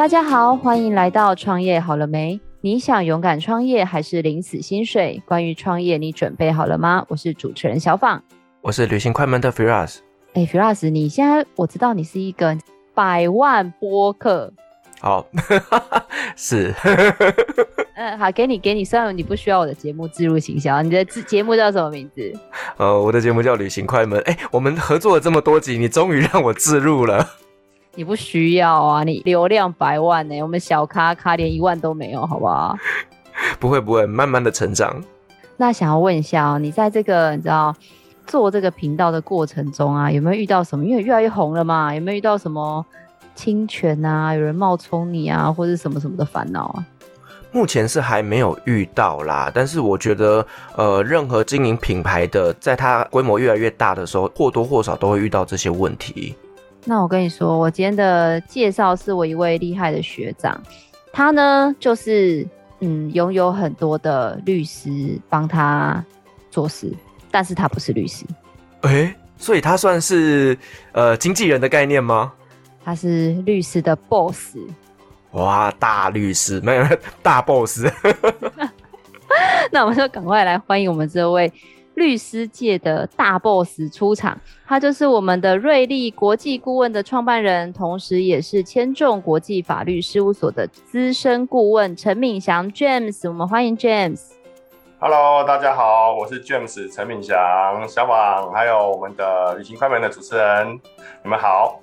大家好，欢迎来到创业好了没？你想勇敢创业还是领死薪水？关于创业，你准备好了吗？我是主持人小放，我是旅行快门的 Firas。哎，Firas，你现在我知道你是一个百万播客。好，是。嗯，好，给你，给你。虽然你不需要我的节目置入行销，你的节目叫什么名字？呃，我的节目叫旅行快门。哎，我们合作了这么多集，你终于让我置入了。你不需要啊，你流量百万呢，我们小咖咖连一万都没有，好不好？不会不会，慢慢的成长。那想要问一下哦，你在这个你知道做这个频道的过程中啊，有没有遇到什么？因为越来越红了嘛，有没有遇到什么侵权啊？有人冒充你啊，或者什么什么的烦恼啊？目前是还没有遇到啦，但是我觉得，呃，任何经营品牌的，在它规模越来越大的时候，或多或少都会遇到这些问题。那我跟你说，我今天的介绍是我一位厉害的学长，他呢就是嗯拥有很多的律师帮他做事，但是他不是律师。哎、欸，所以他算是呃经纪人的概念吗？他是律师的 boss。哇，大律师，没有大 boss。那我们就赶快来欢迎我们这位律师界的大 boss 出场。他就是我们的瑞丽国际顾问的创办人，同时也是千众国际法律事务所的资深顾问陈敏祥 James。我们欢迎 James。Hello，大家好，我是 James 陈敏祥，小网，还有我们的旅行快门的主持人，你们好。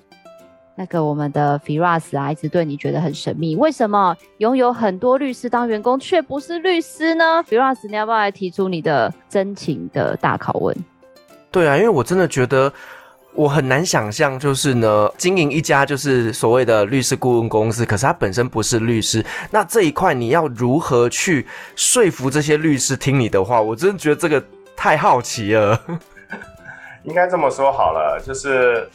那个我们的 Firas 啊，一直对你觉得很神秘，为什么拥有很多律师当员工却不是律师呢？Firas，你要不要来提出你的真情的大拷问？对啊，因为我真的觉得我很难想象，就是呢，经营一家就是所谓的律师顾问公司，可是他本身不是律师，那这一块你要如何去说服这些律师听你的话？我真的觉得这个太好奇了。应该这么说好了，就是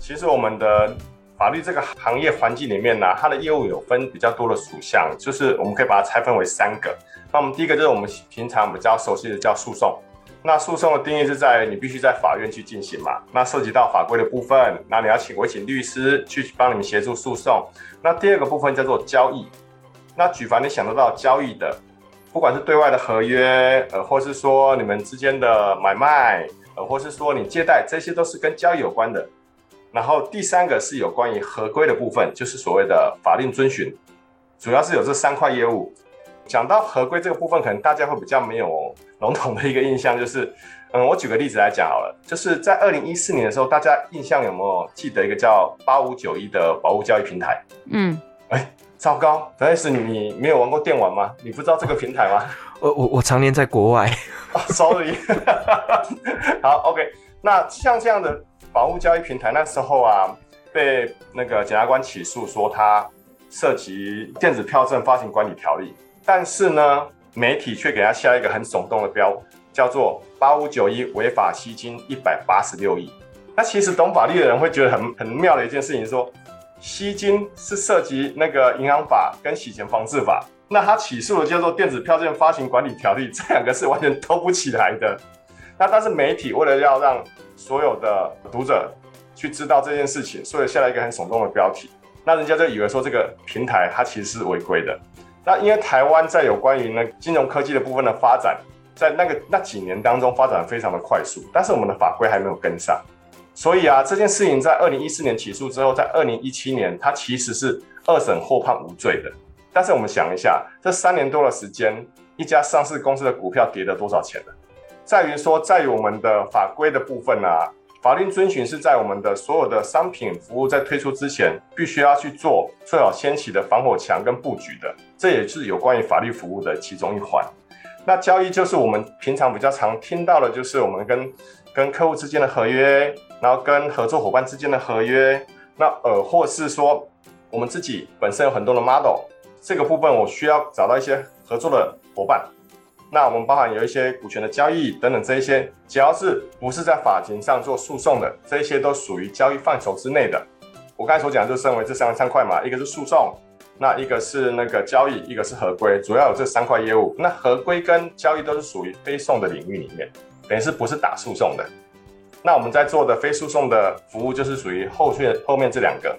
其实我们的。法律这个行业环境里面呢，它的业务有分比较多的属项，就是我们可以把它拆分为三个。那我们第一个就是我们平常比较熟悉的叫诉讼。那诉讼的定义是在你必须在法院去进行嘛，那涉及到法规的部分，那你要请委请律师去帮你们协助诉讼。那第二个部分叫做交易。那举凡你想得到交易的，不管是对外的合约，呃，或是说你们之间的买卖，呃，或是说你借贷，这些都是跟交易有关的。然后第三个是有关于合规的部分，就是所谓的法令遵循，主要是有这三块业务。讲到合规这个部分，可能大家会比较没有笼统的一个印象，就是，嗯，我举个例子来讲好了，就是在二零一四年的时候，大家印象有没有记得一个叫八五九一的保护交易平台？嗯，哎，糟糕，但是你没有玩过电玩吗？你不知道这个平台吗？我我我常年在国外。哦，sorry。好，OK，那像这样的。房屋交易平台那时候啊，被那个检察官起诉说他涉及电子票证发行管理条例，但是呢，媒体却给他下一个很耸动的标，叫做八五九一违法吸金一百八十六亿。那其实懂法律的人会觉得很很妙的一件事情，说吸金是涉及那个银行法跟洗钱防治法，那他起诉的叫做电子票证发行管理条例，这两个是完全兜不起来的。那但是媒体为了要让所有的读者去知道这件事情，所以下了一个很耸动的标题。那人家就以为说这个平台它其实是违规的。那因为台湾在有关于呢金融科技的部分的发展，在那个那几年当中发展非常的快速，但是我们的法规还没有跟上。所以啊，这件事情在二零一四年起诉之后，在二零一七年它其实是二审获判无罪的。但是我们想一下，这三年多的时间，一家上市公司的股票跌了多少钱呢？在于说，在于我们的法规的部分啊，法令遵循是在我们的所有的商品服务在推出之前，必须要去做最好先起的防火墙跟布局的，这也是有关于法律服务的其中一环。那交易就是我们平常比较常听到的，就是我们跟跟客户之间的合约，然后跟合作伙伴之间的合约，那呃，或是说我们自己本身有很多的 model，这个部分我需要找到一些合作的伙伴。那我们包含有一些股权的交易等等这一些，只要是不是在法庭上做诉讼的，这一些都属于交易范畴之内的。我刚才所讲就分为这三三块嘛，一个是诉讼，那一个是那个交易，一个是合规，主要有这三块业务。那合规跟交易都是属于非讼的领域里面，等于是不是打诉讼的。那我们在做的非诉讼的服务就是属于后续后面这两个。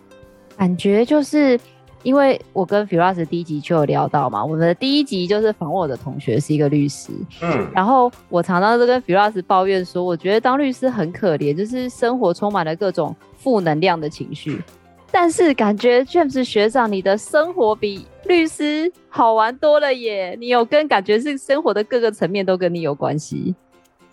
感觉就是因为我跟 Firas 第一集就有聊到嘛，我们的第一集就是访问我的同学是一个律师，嗯，然后我常常都跟 Firas 抱怨说，我觉得当律师很可怜，就是生活充满了各种负能量的情绪。但是感觉 James 学长，你的生活比律师好玩多了耶！你有跟感觉是生活的各个层面都跟你有关系。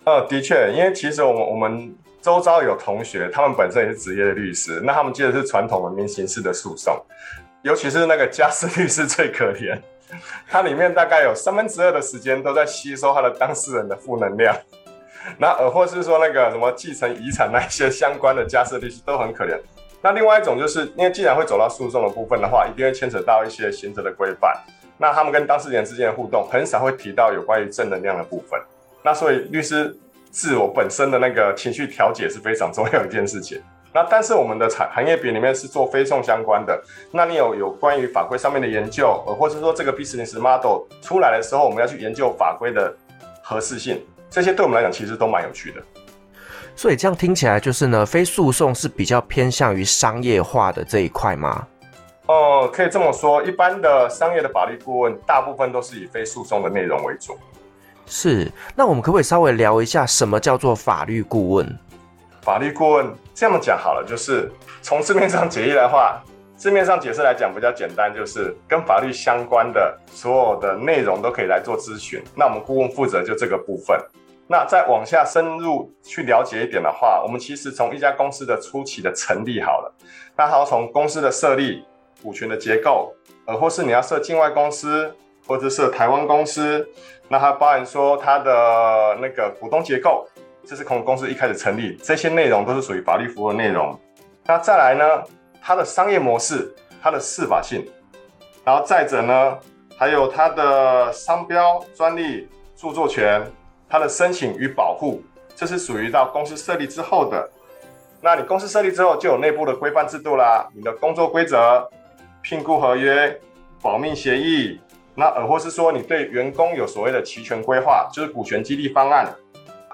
呃，的确，因为其实我们我们周遭有同学，他们本身也是职业的律师，那他们接的是传统的民刑事的诉讼，尤其是那个家事律师最可怜，他里面大概有三分之二的时间都在吸收他的当事人的负能量，那呃，或是说那个什么继承遗产那些相关的家事律师都很可怜。那另外一种就是，因为既然会走到诉讼的部分的话，一定会牵扯到一些刑责的规范。那他们跟当事人之间的互动，很少会提到有关于正能量的部分。那所以律师自我本身的那个情绪调节是非常重要的一件事情。那但是我们的产行业别里面是做非讼相关的，那你有有关于法规上面的研究，呃，或者说这个 business model 出来的时候，我们要去研究法规的合适性，这些对我们来讲其实都蛮有趣的。所以这样听起来就是呢，非诉讼是比较偏向于商业化的这一块吗？哦、呃，可以这么说，一般的商业的法律顾问，大部分都是以非诉讼的内容为主。是，那我们可不可以稍微聊一下什么叫做法律顾问？法律顾问这么讲好了，就是从字面上解释的话，字面上解释来讲比较简单，就是跟法律相关的所有的内容都可以来做咨询。那我们顾问负责就这个部分。那再往下深入去了解一点的话，我们其实从一家公司的初期的成立好了，那还要从公司的设立、股权的结构，呃，或是你要设境外公司，或者是台湾公司，那它包含说它的那个股东结构，这是从公司一开始成立，这些内容都是属于法律服务的内容。那再来呢，它的商业模式、它的适法性，然后再者呢，还有它的商标、专利、著作权。它的申请与保护，这是属于到公司设立之后的。那你公司设立之后，就有内部的规范制度啦，你的工作规则、聘雇合约、保密协议，那而，或是说你对员工有所谓的期权规划，就是股权激励方案。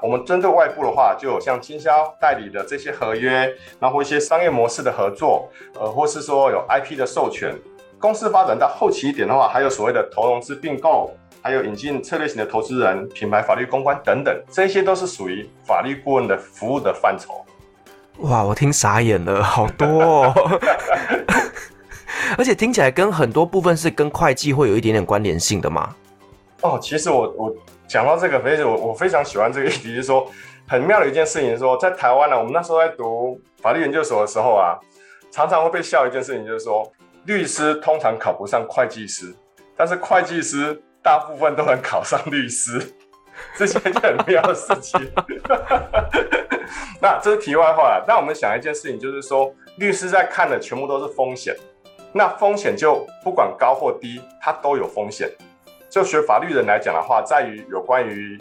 我们针对外部的话，就有像经销代理的这些合约，然后一些商业模式的合作，呃，或是说有 IP 的授权。公司发展到后期一点的话，还有所谓的投融资并购。还有引进策略型的投资人、品牌法律公关等等，这些都是属于法律顾问的服务的范畴。哇，我听傻眼了，好多哦！而且听起来跟很多部分是跟会计会有一点点关联性的嘛？哦，其实我我讲到这个，非常我我非常喜欢这个议题，就是说很妙的一件事情，是说在台湾呢、我们那时候在读法律研究所的时候啊，常常会被笑一件事情，就是说律师通常考不上会计师，但是会计师。大部分都能考上律师，这些就很妙的事情。那这是题外话了。那我们想一件事情，就是说，律师在看的全部都是风险。那风险就不管高或低，它都有风险。就学法律人来讲的话，在于有关于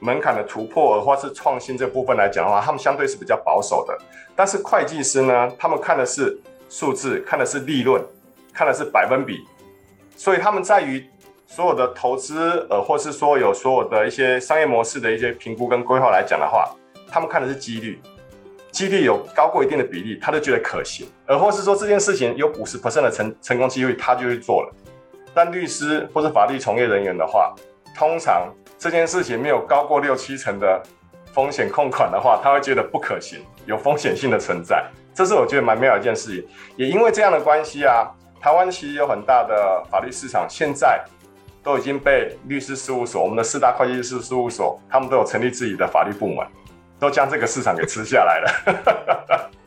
门槛的突破或是创新这部分来讲的话，他们相对是比较保守的。但是会计师呢，他们看的是数字，看的是利润，看的是百分比，所以他们在于。所有的投资，呃，或是说有所有的一些商业模式的一些评估跟规划来讲的话，他们看的是几率，几率有高过一定的比例，他就觉得可行；而或是说这件事情有五十 percent 的成成功几率，他就去做了。但律师或是法律从业人员的话，通常这件事情没有高过六七成的风险控管的话，他会觉得不可行，有风险性的存在。这是我觉得蛮妙的一件事情。也因为这样的关系啊，台湾其实有很大的法律市场，现在。都已经被律师事务所，我们的四大会计师事务所，他们都有成立自己的法律部门，都将这个市场给吃下来了。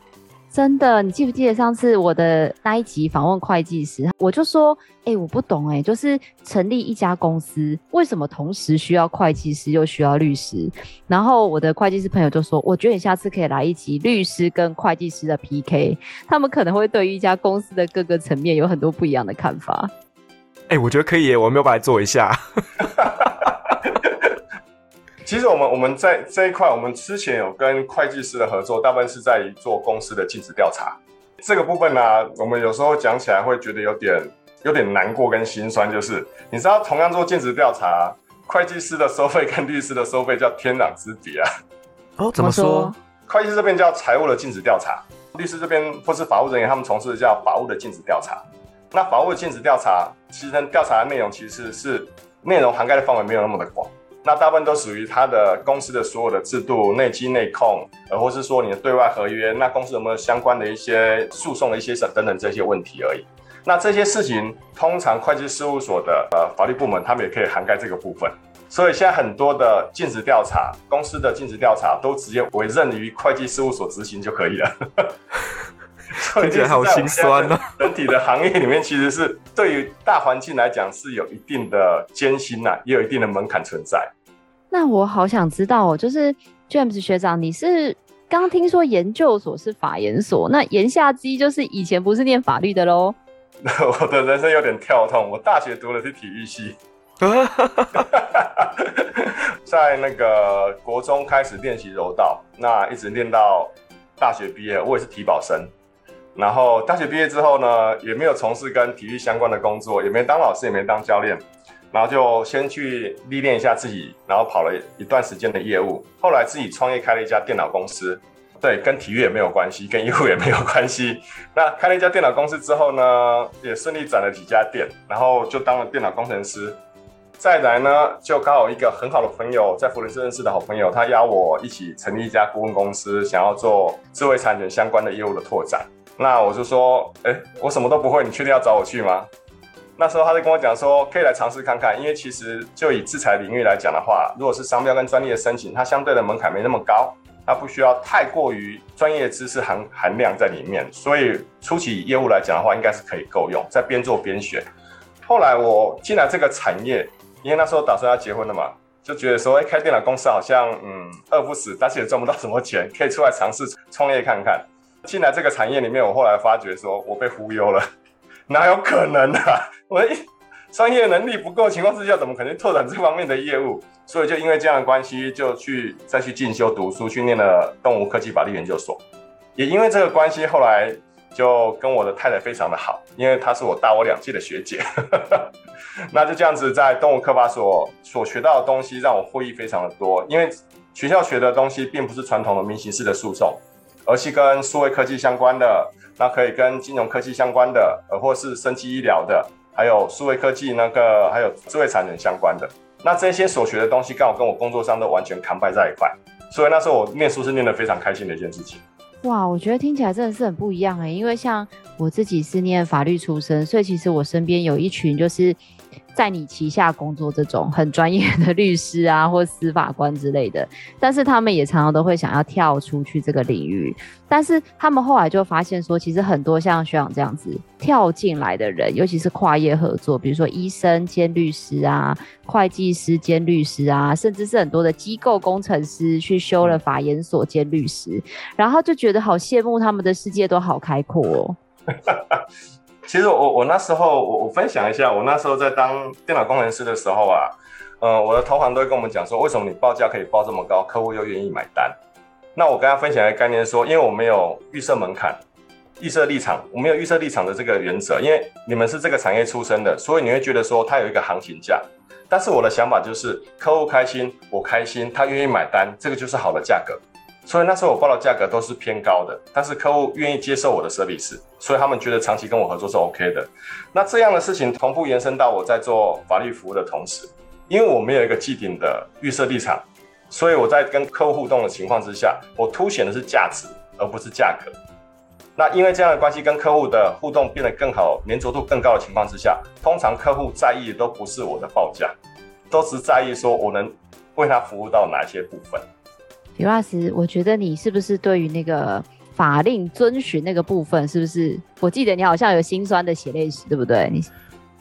真的，你记不记得上次我的那一集访问会计师，我就说，哎、欸，我不懂、欸，哎，就是成立一家公司，为什么同时需要会计师又需要律师？然后我的会计师朋友就说，我觉得你下次可以来一集律师跟会计师的 PK，他们可能会对于一家公司的各个层面有很多不一样的看法。哎、欸，我觉得可以耶，我们要不要来做一下？其实我们我们在这一块，我们之前有跟会计师的合作，大部分是在于做公司的尽职调查。这个部分呢、啊，我们有时候讲起来会觉得有点有点难过跟心酸，就是你知道，同样做尽职调查，会计师的收费跟律师的收费叫天壤之别啊。哦，怎么说？会计师这边叫财务的尽职调查，律师这边或是法务人员，他们从事的叫法务的尽职调查。那法务的尽职调查，其实调查的内容其实是内容涵盖的范围没有那么的广。那大部分都属于他的公司的所有的制度、内稽内控，呃，或是说你的对外合约，那公司有没有相关的一些诉讼的一些等等这些问题而已。那这些事情，通常会计事务所的呃法律部门，他们也可以涵盖这个部分。所以现在很多的尽职调查，公司的尽职调查都直接委任于会计事务所执行就可以了。听起来好心酸哦。整体的行业里面，其实是对于大环境来讲是有一定的艰辛呐，也有一定的门槛存在。那我好想知道哦，就是 James 学长，你是刚听说研究所是法研所，那言下之意就是以前不是念法律的喽？我的人生有点跳痛，我大学读的是体育系，在那个国中开始练习柔道，那一直练到大学毕业，我也是体保生。然后大学毕业之后呢，也没有从事跟体育相关的工作，也没当老师，也没当教练，然后就先去历练一下自己，然后跑了一段时间的业务，后来自己创业开了一家电脑公司，对，跟体育也没有关系，跟业务也没有关系。那开了一家电脑公司之后呢，也顺利转了几家店，然后就当了电脑工程师。再来呢，就刚好一个很好的朋友，在福伦斯认识的好朋友，他邀我一起成立一家顾问公司，想要做智慧产权相关的业务的拓展。那我就说，哎、我什么都不会，你确定要找我去吗？那时候他就跟我讲说，可以来尝试看看，因为其实就以制裁领域来讲的话，如果是商标跟专利的申请，它相对的门槛没那么高，它不需要太过于专业知识含含量在里面，所以初期业务来讲的话，应该是可以够用，在边做边学。后来我进来这个产业，因为那时候打算要结婚了嘛，就觉得说，哎、欸，开电脑公司好像嗯饿不死，但是也赚不到什么钱，可以出来尝试创业看看。进来这个产业里面，我后来发觉说，我被忽悠了，哪有可能啊？我一专业能力不够情况之下，怎么可能拓展这方面的业务？所以就因为这样的关系，就去再去进修读书，去念了东吴科技法律研究所。也因为这个关系，后来就跟我的太太非常的好，因为她是我大我两届的学姐。那就这样子，在东吴科法所所学到的东西，让我获益非常的多。因为学校学的东西，并不是传统的民刑事的诉讼。而是跟数位科技相关的，那可以跟金融科技相关的，呃，或是生技医疗的，还有数位科技那个，还有智慧产能相关的。那这些所学的东西，刚好跟我工作上都完全扛掰在一块，所以那时候我念书是念得非常开心的一件事情。哇，我觉得听起来真的是很不一样哎，因为像我自己是念法律出身，所以其实我身边有一群就是。在你旗下工作这种很专业的律师啊，或司法官之类的，但是他们也常常都会想要跳出去这个领域。但是他们后来就发现说，其实很多像学长这样子跳进来的人，尤其是跨业合作，比如说医生兼律师啊，会计师兼律师啊，甚至是很多的机构工程师去修了法研所兼律师，然后就觉得好羡慕他们的世界都好开阔哦。其实我我那时候我我分享一下，我那时候在当电脑工程师的时候啊，呃，我的同行都会跟我们讲说，为什么你报价可以报这么高，客户又愿意买单？那我跟他分享一个概念说，因为我没有预设门槛、预设立场，我没有预设立场的这个原则，因为你们是这个产业出身的，所以你会觉得说它有一个行情价。但是我的想法就是，客户开心，我开心，他愿意买单，这个就是好的价格。所以那时候我报的价格都是偏高的，但是客户愿意接受我的奢比式所以他们觉得长期跟我合作是 OK 的。那这样的事情同步延伸到我在做法律服务的同时，因为我没有一个既定的预设立场，所以我在跟客户互动的情况之下，我凸显的是价值而不是价格。那因为这样的关系跟客户的互动变得更好，黏着度更高的情况之下，通常客户在意的都不是我的报价，都是在意说我能为他服务到哪些部分。李老师，我觉得你是不是对于那个法令遵循那个部分，是不是？我记得你好像有心酸的血泪史，对不对？你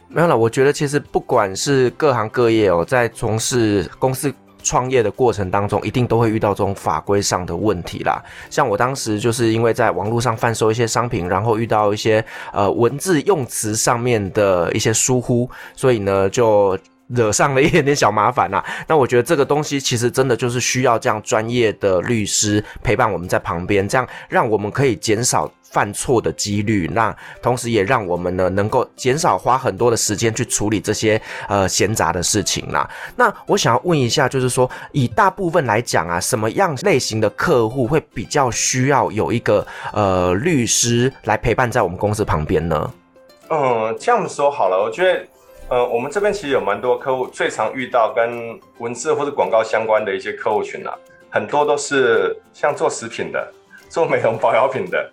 没有了。我觉得其实不管是各行各业哦，在从事公司创业的过程当中，一定都会遇到这种法规上的问题啦。像我当时就是因为在网络上贩售一些商品，然后遇到一些呃文字用词上面的一些疏忽，所以呢就。惹上了一点点小麻烦呐，那我觉得这个东西其实真的就是需要这样专业的律师陪伴我们在旁边，这样让我们可以减少犯错的几率，那同时也让我们呢能够减少花很多的时间去处理这些呃闲杂的事情啦。那我想要问一下，就是说以大部分来讲啊，什么样类型的客户会比较需要有一个呃律师来陪伴在我们公司旁边呢？嗯，这样说好了，我觉得，呃，我们这边其实有蛮多客户，最常遇到跟文字或者广告相关的一些客户群啊，很多都是像做食品的、做美容保养品的，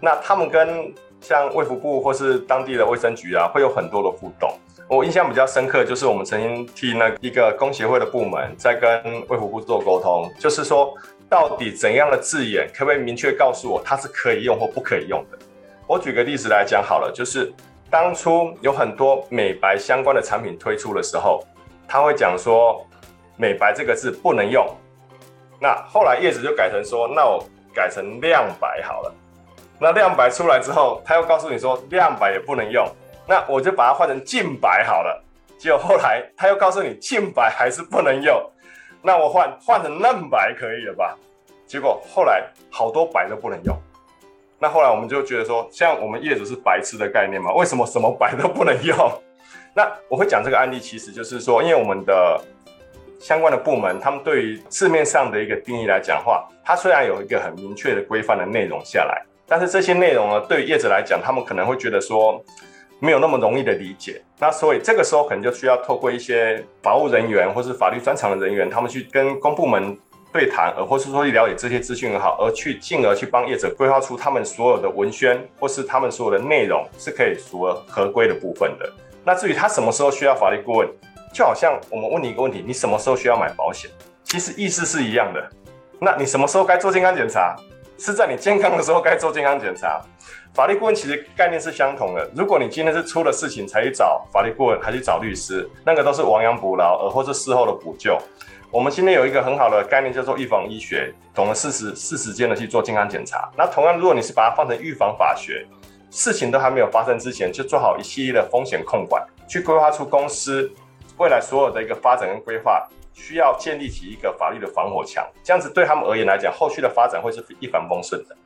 那他们跟像卫福部或是当地的卫生局啊，会有很多的互动。我印象比较深刻，就是我们曾经替那一个工协会的部门在跟卫福部做沟通，就是说到底怎样的字眼，可不可以明确告诉我它是可以用或不可以用的？我举个例子来讲好了，就是当初有很多美白相关的产品推出的时候，他会讲说“美白”这个字不能用。那后来叶子就改成说：“那我改成亮白好了。”那亮白出来之后，他又告诉你说亮白也不能用。那我就把它换成净白好了，结果后来他又告诉你净白还是不能用，那我换换成嫩白可以了吧？结果后来好多白都不能用，那后来我们就觉得说，像我们业主是白痴的概念嘛？为什么什么白都不能用？那我会讲这个案例，其实就是说，因为我们的相关的部门，他们对于市面上的一个定义来讲话，它虽然有一个很明确的规范的内容下来，但是这些内容呢，对于业者来讲，他们可能会觉得说。没有那么容易的理解，那所以这个时候可能就需要透过一些法务人员或是法律专长的人员，他们去跟公部门对谈，而或是说去了解这些资讯也好，而去进而去帮业者规划出他们所有的文宣或是他们所有的内容是可以符合合规的部分的。那至于他什么时候需要法律顾问，就好像我们问你一个问题，你什么时候需要买保险？其实意思是一样的。那你什么时候该做健康检查？是在你健康的时候该做健康检查。法律顾问其实概念是相同的。如果你今天是出了事情才去找法律顾问，还去找律师，那个都是亡羊补牢，而或是事后的补救。我们今天有一个很好的概念叫做预防医学，懂得适时、适时间的去做健康检查。那同样，如果你是把它放成预防法学，事情都还没有发生之前，就做好一系列的风险控管，去规划出公司未来所有的一个发展跟规划，需要建立起一个法律的防火墙。这样子对他们而言来讲，后续的发展会是一帆风顺的。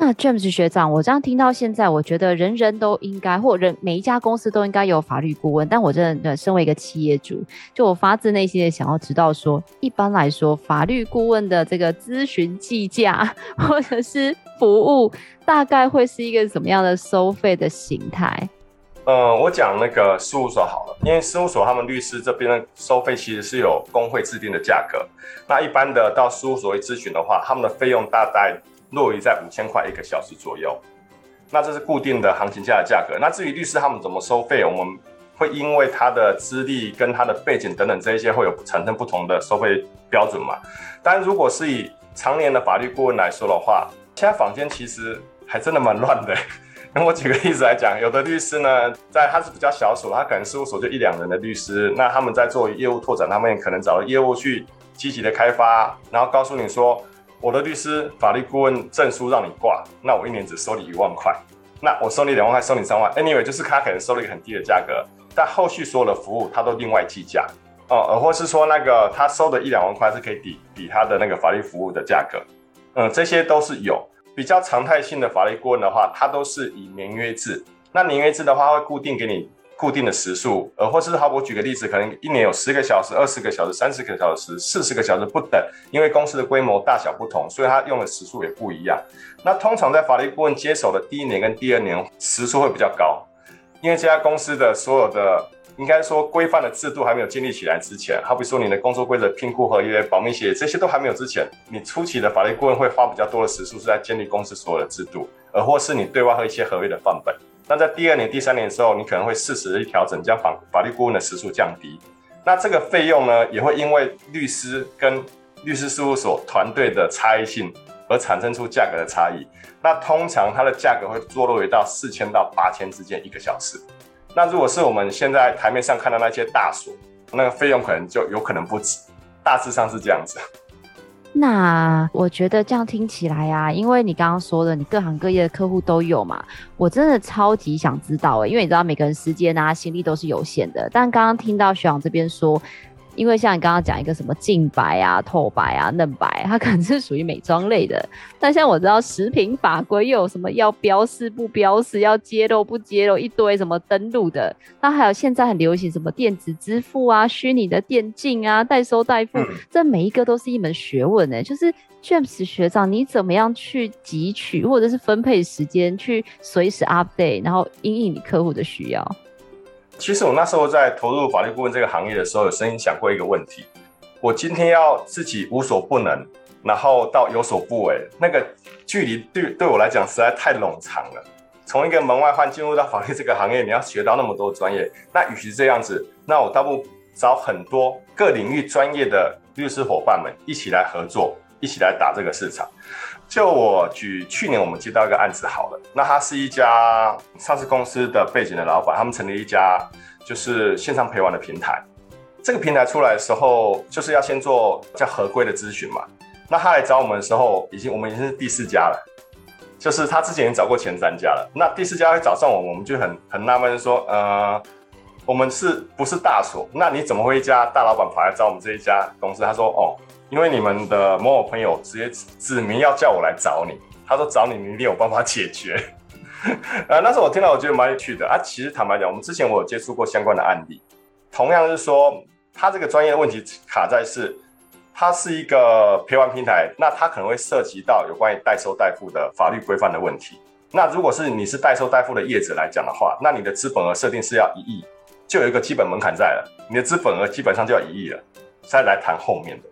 那 James 学长，我这样听到现在，我觉得人人都应该，或人每一家公司都应该有法律顾问。但我真的身为一个企业主，就我发自内心的想要知道说，一般来说，法律顾问的这个咨询计价或者是服务，大概会是一个什么样的收费的形态？呃，我讲那个事务所好了，因为事务所他们律师这边的收费其实是有工会制定的价格。那一般的到事务所去咨询的话，他们的费用大概。落于在五千块一个小时左右，那这是固定的行情价的价格。那至于律师他们怎么收费，我们会因为他的资历跟他的背景等等这一些会有产生不同的收费标准嘛。但如果是以常年的法律顾问来说的话，现在坊间其实还真的蛮乱的。那我举个例子来讲，有的律师呢，在他是比较小所，他可能事务所就一两人的律师，那他们在做业务拓展，他们也可能找业务去积极的开发，然后告诉你说。我的律师法律顾问证书让你挂，那我一年只收你一万块，那我收你两万块，收你三万，anyway 就是他可能收了一个很低的价格，但后续所有的服务他都另外计价。哦，而或是说那个他收的一两万块是可以抵抵他的那个法律服务的价格，嗯，这些都是有。比较常态性的法律顾问的话，他都是以年约制，那年约制的话会固定给你。固定的时数，呃，或是好，我举个例子，可能一年有十个小时、二十个小时、三十个小时、四十个小时不等，因为公司的规模大小不同，所以他用的时数也不一样。那通常在法律顾问接手的第一年跟第二年，时数会比较高，因为这家公司的所有的应该说规范的制度还没有建立起来之前，好比说你的工作规则、聘雇合约、保密协议这些都还没有之前，你初期的法律顾问会花比较多的时数是在建立公司所有的制度，而或是你对外和一些合约的范本。那在第二年、第三年的时候，你可能会适时的去调整，将法法律顾问的时数降低。那这个费用呢，也会因为律师跟律师事务所团队的差异性而产生出价格的差异。那通常它的价格会坐落于到四千到八千之间一个小时。那如果是我们现在台面上看到那些大所，那个费用可能就有可能不止。大致上是这样子。那我觉得这样听起来啊，因为你刚刚说的，你各行各业的客户都有嘛，我真的超级想知道诶，因为你知道每个人时间啊、心力都是有限的。但刚刚听到学长这边说，因为像你刚刚讲一个什么净白啊、透白啊、嫩白，它可能是属于美妆类的。但像我知道食品法规又有什么要标示不标示、要揭露不揭露一堆什么登录的。那还有现在很流行什么电子支付啊、虚拟的电竞啊、代收代付，这每一个都是一门学问呢、欸。就是 James 学长，你怎么样去汲取或者是分配时间去随时 update，然后因应你客户的需要？其实我那时候在投入法律顾问这个行业的时候，有曾经想过一个问题：我今天要自己无所不能，然后到有所不为，那个距离对对我来讲实在太冗长了。从一个门外汉进入到法律这个行业，你要学到那么多专业，那与其这样子，那我倒不找很多各领域专业的律师伙伴们一起来合作，一起来打这个市场。就我举去年我们接到一个案子好了，那他是一家上市公司的背景的老板，他们成立一家就是线上陪玩的平台。这个平台出来的时候，就是要先做叫合规的咨询嘛。那他来找我们的时候，已经我们已经是第四家了，就是他之前已经找过前三家了。那第四家会找上我们，我们就很很纳闷说，呃，我们是不是大所？那你怎么会一家大老板跑来找我们这一家公司？他说，哦。因为你们的某某朋友直接指明要叫我来找你，他说找你，你一定有办法解决。呃，那时候我听到，我觉得蛮有趣的啊。其实坦白讲，我们之前我有接触过相关的案例，同样是说，他这个专业的问题卡在是，它是一个陪玩平台，那它可能会涉及到有关于代收代付的法律规范的问题。那如果是你是代收代付的业者来讲的话，那你的资本额设定是要一亿，就有一个基本门槛在了，你的资本额基本上就要一亿了，再来谈后面的。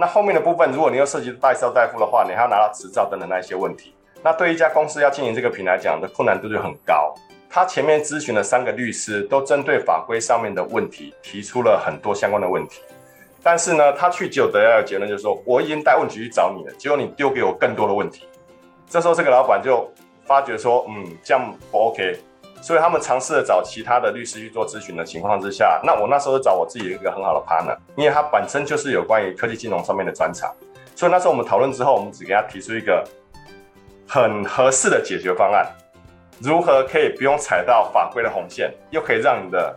那后面的部分，如果你又涉及代收代付的话，你还要拿到执照等等那一些问题。那对一家公司要经营这个平台讲的困难度就很高。他前面咨询了三个律师，都针对法规上面的问题提出了很多相关的问题。但是呢，他去久得到的结论就是说，我已经带问题去找你了，结果你丢给我更多的问题。这时候这个老板就发觉说，嗯，这样不 OK。所以他们尝试着找其他的律师去做咨询的情况之下，那我那时候找我自己一个很好的 partner，因为他本身就是有关于科技金融上面的专长。所以那时候我们讨论之后，我们只给他提出一个很合适的解决方案，如何可以不用踩到法规的红线，又可以让你的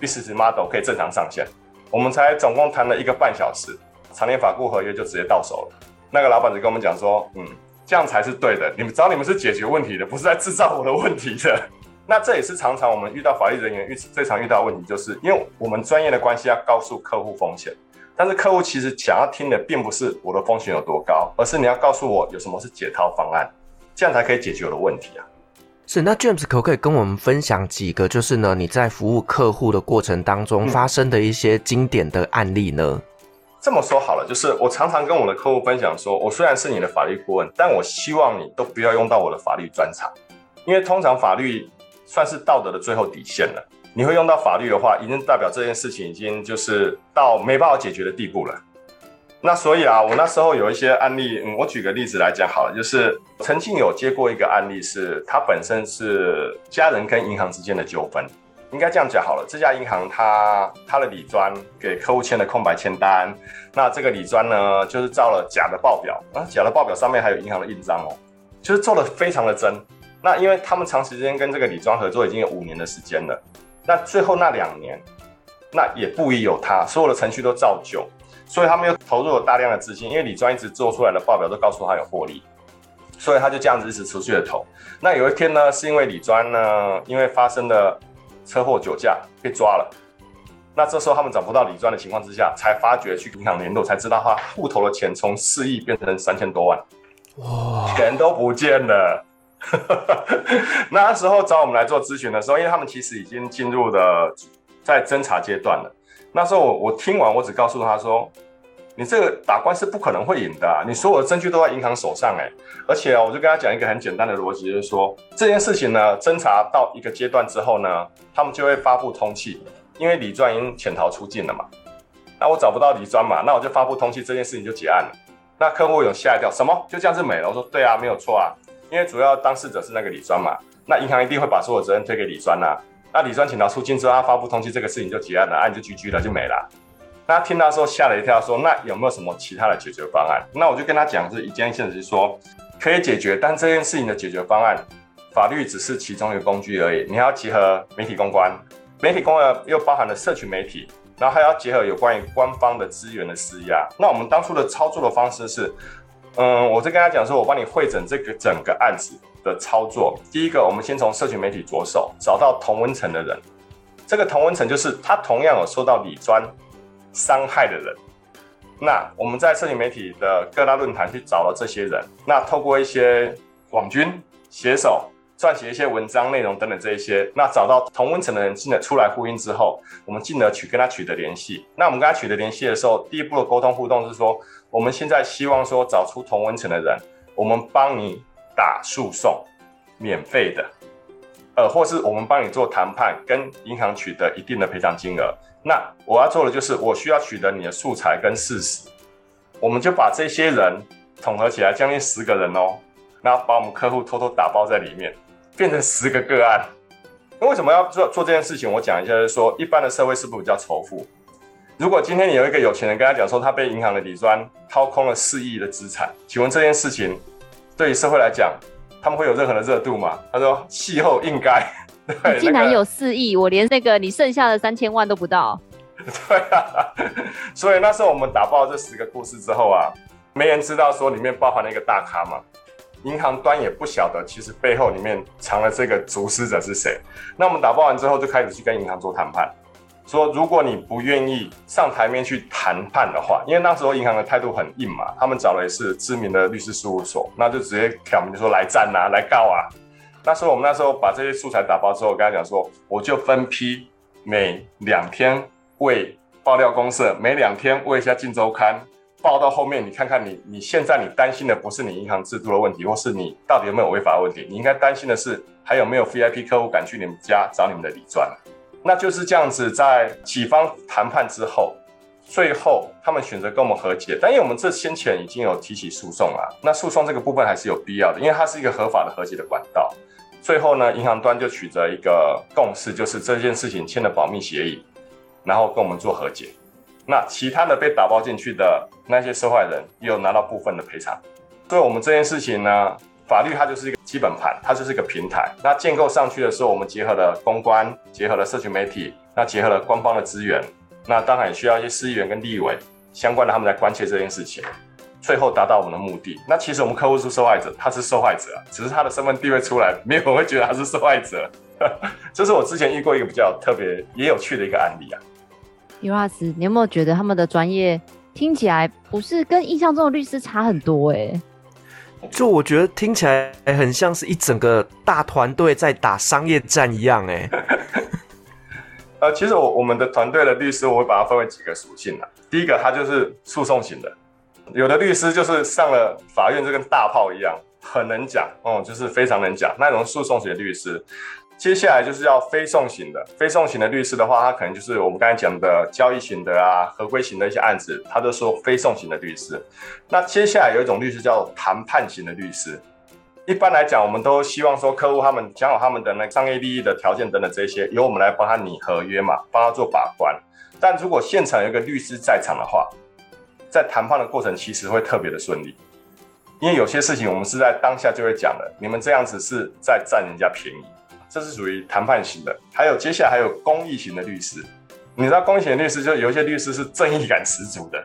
business model 可以正常上线。我们才总共谈了一个半小时，常年法顾合约就直接到手了。那个老板就跟我们讲说，嗯，这样才是对的，你们找你们是解决问题的，不是在制造我的问题的。那这也是常常我们遇到法律人员遇最常遇到的问题，就是因为我们专业的关系要告诉客户风险，但是客户其实想要听的并不是我的风险有多高，而是你要告诉我有什么是解套方案，这样才可以解决我的问题啊。是，那 James 可不可以跟我们分享几个，就是呢你在服务客户的过程当中发生的一些经典的案例呢？嗯，这么说好了，就是我常常跟我的客户分享说，我虽然是你的法律顾问，但我希望你都不要用到我的法律专长，因为通常法律。算是道德的最后底线了。你会用到法律的话，已经代表这件事情已经就是到没办法解决的地步了。那所以啊，我那时候有一些案例，嗯，我举个例子来讲好了，就是曾经有接过一个案例是，是他本身是家人跟银行之间的纠纷。应该这样讲好了，这家银行他他的李专给客户签了空白签单，那这个李专呢，就是造了假的报表啊，假的报表上面还有银行的印章哦，就是做的非常的真。那因为他们长时间跟这个李庄合作已经有五年的时间了，那最后那两年，那也不宜有他，所有的程序都照旧，所以他们又投入了大量的资金，因为李专一直做出来的报表都告诉他有获利，所以他就这样子一直持续的投。那有一天呢，是因为李专呢，因为发生了车祸酒驾被抓了，那这时候他们找不到李专的情况之下，才发觉去银行联络，才知道他户头的钱从四亿变成三千多万，哇，钱都不见了。那时候找我们来做咨询的时候，因为他们其实已经进入了在侦查阶段了。那时候我我听完，我只告诉他说：“你这个打官司不可能会赢的，你所有的证据都在银行手上哎。而且，我就跟他讲一个很简单的逻辑，就是说这件事情呢，侦查到一个阶段之后呢，他们就会发布通缉，因为李专已经潜逃出境了嘛。那我找不到李专嘛，那我就发布通缉，这件事情就结案了。那客户有吓一跳，什么就这样子没了？我说对啊，没有错啊。”因为主要当事者是那个李专嘛，那银行一定会把所有责任推给李专呐。那李专潜逃出境之后，他发布通知，这个事情就结案了，案就 GG 了，就没了。那听到说吓了一跳，说那有没有什么其他的解决方案？那我就跟他讲，是一件事情，是说可以解决，但这件事情的解决方案，法律只是其中一个工具而已。你还要结合媒体公关，媒体公关又包含了社群媒体，然后还要结合有关于官方的资源的施压。那我们当初的操作的方式是，嗯，我就跟他讲说，我帮你汇整这个整个案子的操作。第一个，我们先从社群媒体着手，找到同温层的人。这个同温层就是他同样有受到李专伤害的人。那我们在社群媒体的各大论坛去找了这些人，那透过一些网军写手撰写一些文章内容等等这一些，那找到同温层的人进而出来呼应之后，我们进而去跟他取得联系。那我们跟他取得联系的时候，第一步的沟通互动是说，我们现在希望说找出同温层的人，我们帮你打诉讼，免费的，呃，或是我们帮你做谈判，跟银行取得一定的赔偿金额。那我要做的就是，我需要取得你的素材跟事实，我们就把这些人统合起来，将近十个人哦，然后把我们客户偷偷打包在里面，变成十个个案。那为什么要做做这件事情？我讲一下，就是说，一般的社会是不是比较仇富？如果今天你有一个有钱人跟他讲说，他被银行的理专掏空了四亿的资产，请问这件事情对于社会来讲，他们会有任何的热度吗？他说，气候应该。对，竟然有四亿，那个，我连那个你剩下的三千万都不到。对啊，所以那时候我们打爆这十个故事之后啊，没人知道说里面包含了一个大咖嘛，银行端也不晓得其实背后里面藏了这个主使者是谁。那我们打爆完之后，就开始去跟银行做谈判，说如果你不愿意上台面去谈判的话，因为那时候银行的态度很硬嘛，他们找的也是知名的律师事务所，那就直接挑明就说来战啊，来告啊。那时候我们那时候把这些素材打包之后，我跟他讲说，我就分批每两天为爆料公社，每两天为一下镜周刊报到后面，你看看你你现在你担心的不是你银行制度的问题，或是你到底有没有违法的问题，你应该担心的是还有没有 VIP 客户敢去你们家找你们的理专。那就是这样子，在几方谈判之后，最后他们选择跟我们和解，但因为我们这先前已经有提起诉讼了，那诉讼这个部分还是有必要的，因为它是一个合法的和解的管道。最后呢，银行端就取得一个共识，就是这件事情签了保密协议，然后跟我们做和解。那其他的被打包进去的那些受害人，也有拿到部分的赔偿。对，我们这件事情呢，法律它就是一个基本盘，它就是一个平台。那建构上去的时候，我们结合了公关，结合了社群媒体，那结合了官方的资源，那当然也需要一些市议员跟立委相关的他们来关切这件事情。最后达到我们的目的。那其实我们客户是受害者，他是受害者，只是他的身份地位出来，没有人会觉得他是受害者。这是我之前遇过一个比较特别也有趣的一个案例啊。尤拉斯，你有没有觉得他们的专业听起来不是跟印象中的律师差很多？欸？哎，就我觉得听起来很像是一整个大团队在打商业战一样。哎，呃，其实我我们的团队的律师，我会把它分为几个属性啊。第一个，他就是诉讼型的。有的律师就是上了法院就跟大炮一样，很能讲哦、就是非常能讲那种诉讼型律师。接下来就是要非讼型的，非讼型的律师的话，他可能就是我们刚才讲的交易型的啊、合规型的一些案子，他都说非讼型的律师。那接下来有一种律师叫谈判型的律师。一般来讲，我们都希望说客户他们讲好他们的那个商业利益的条件等等这些，由我们来帮他拟合约嘛，帮他做把关。但如果现场有一个律师在场的话，在谈判的过程其实会特别的顺利，因为有些事情我们是在当下就会讲的。你们这样子是在占人家便宜，这是属于谈判型的。还有接下来还有公益型的律师，你知道公益型律师就有一些律师是正义感十足的，